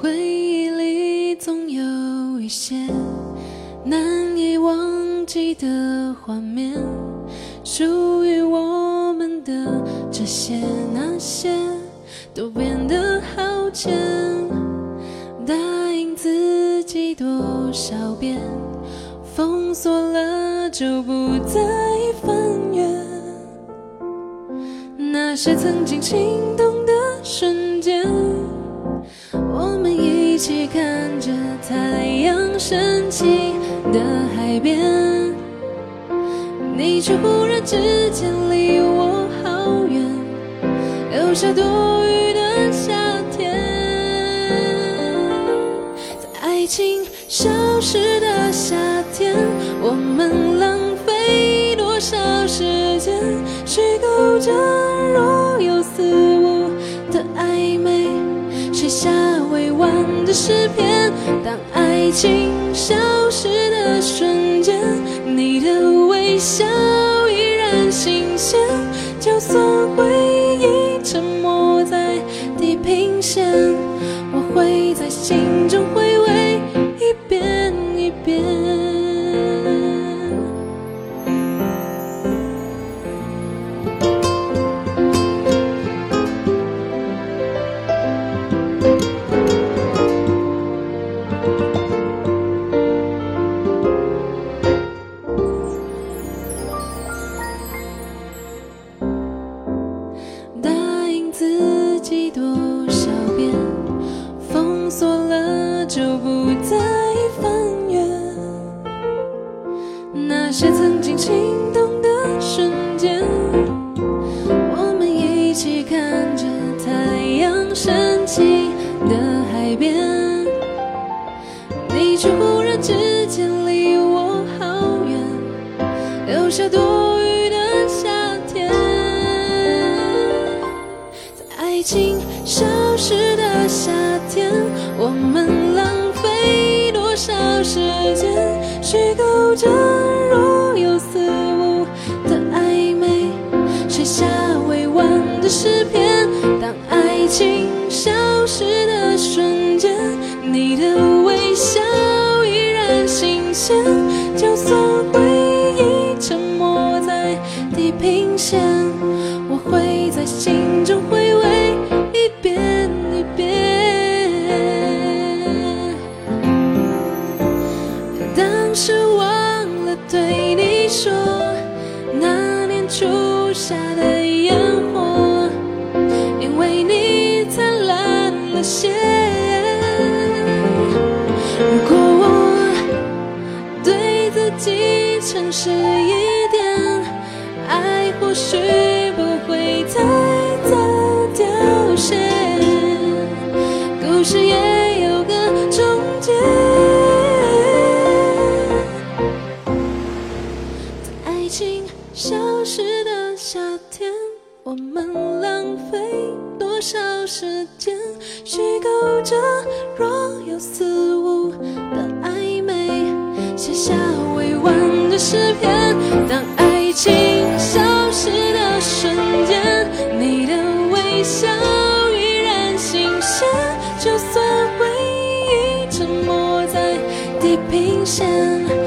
回忆里总有一些难以忘记的画面，属于我们的这些那些都变得好浅，答应自己多少遍，封锁了就不再翻阅，那些曾经心动。一起看着太阳升起的海边，你却忽然之间离我好远，留下多余的夏天。在爱情消失的未完的诗篇。当爱情消失的瞬间，你的微笑依然新鲜，就算回忆沉没在地平线，我会在心中那些曾经心动的瞬间，我们一起看着太阳升起的海边，你却忽然之间离我好远，留下多余的夏天。在爱情消失的夏天，我们浪费多少时间，虚构着情消失的瞬间，你的微笑依然新鲜，就算回忆沉没在地平线，我会在心中回味一遍一遍。当时忘了对你说，那年初夏的烟火，因为你己诚实一点，爱或许不会太早凋谢，故事也有个终结。在爱情消失的夏天，我们浪费多少时间，虚构着若有似无的暧昧，写下完的诗篇当爱情消失的瞬间你的微笑依然新鲜就算回忆沉没在地平线。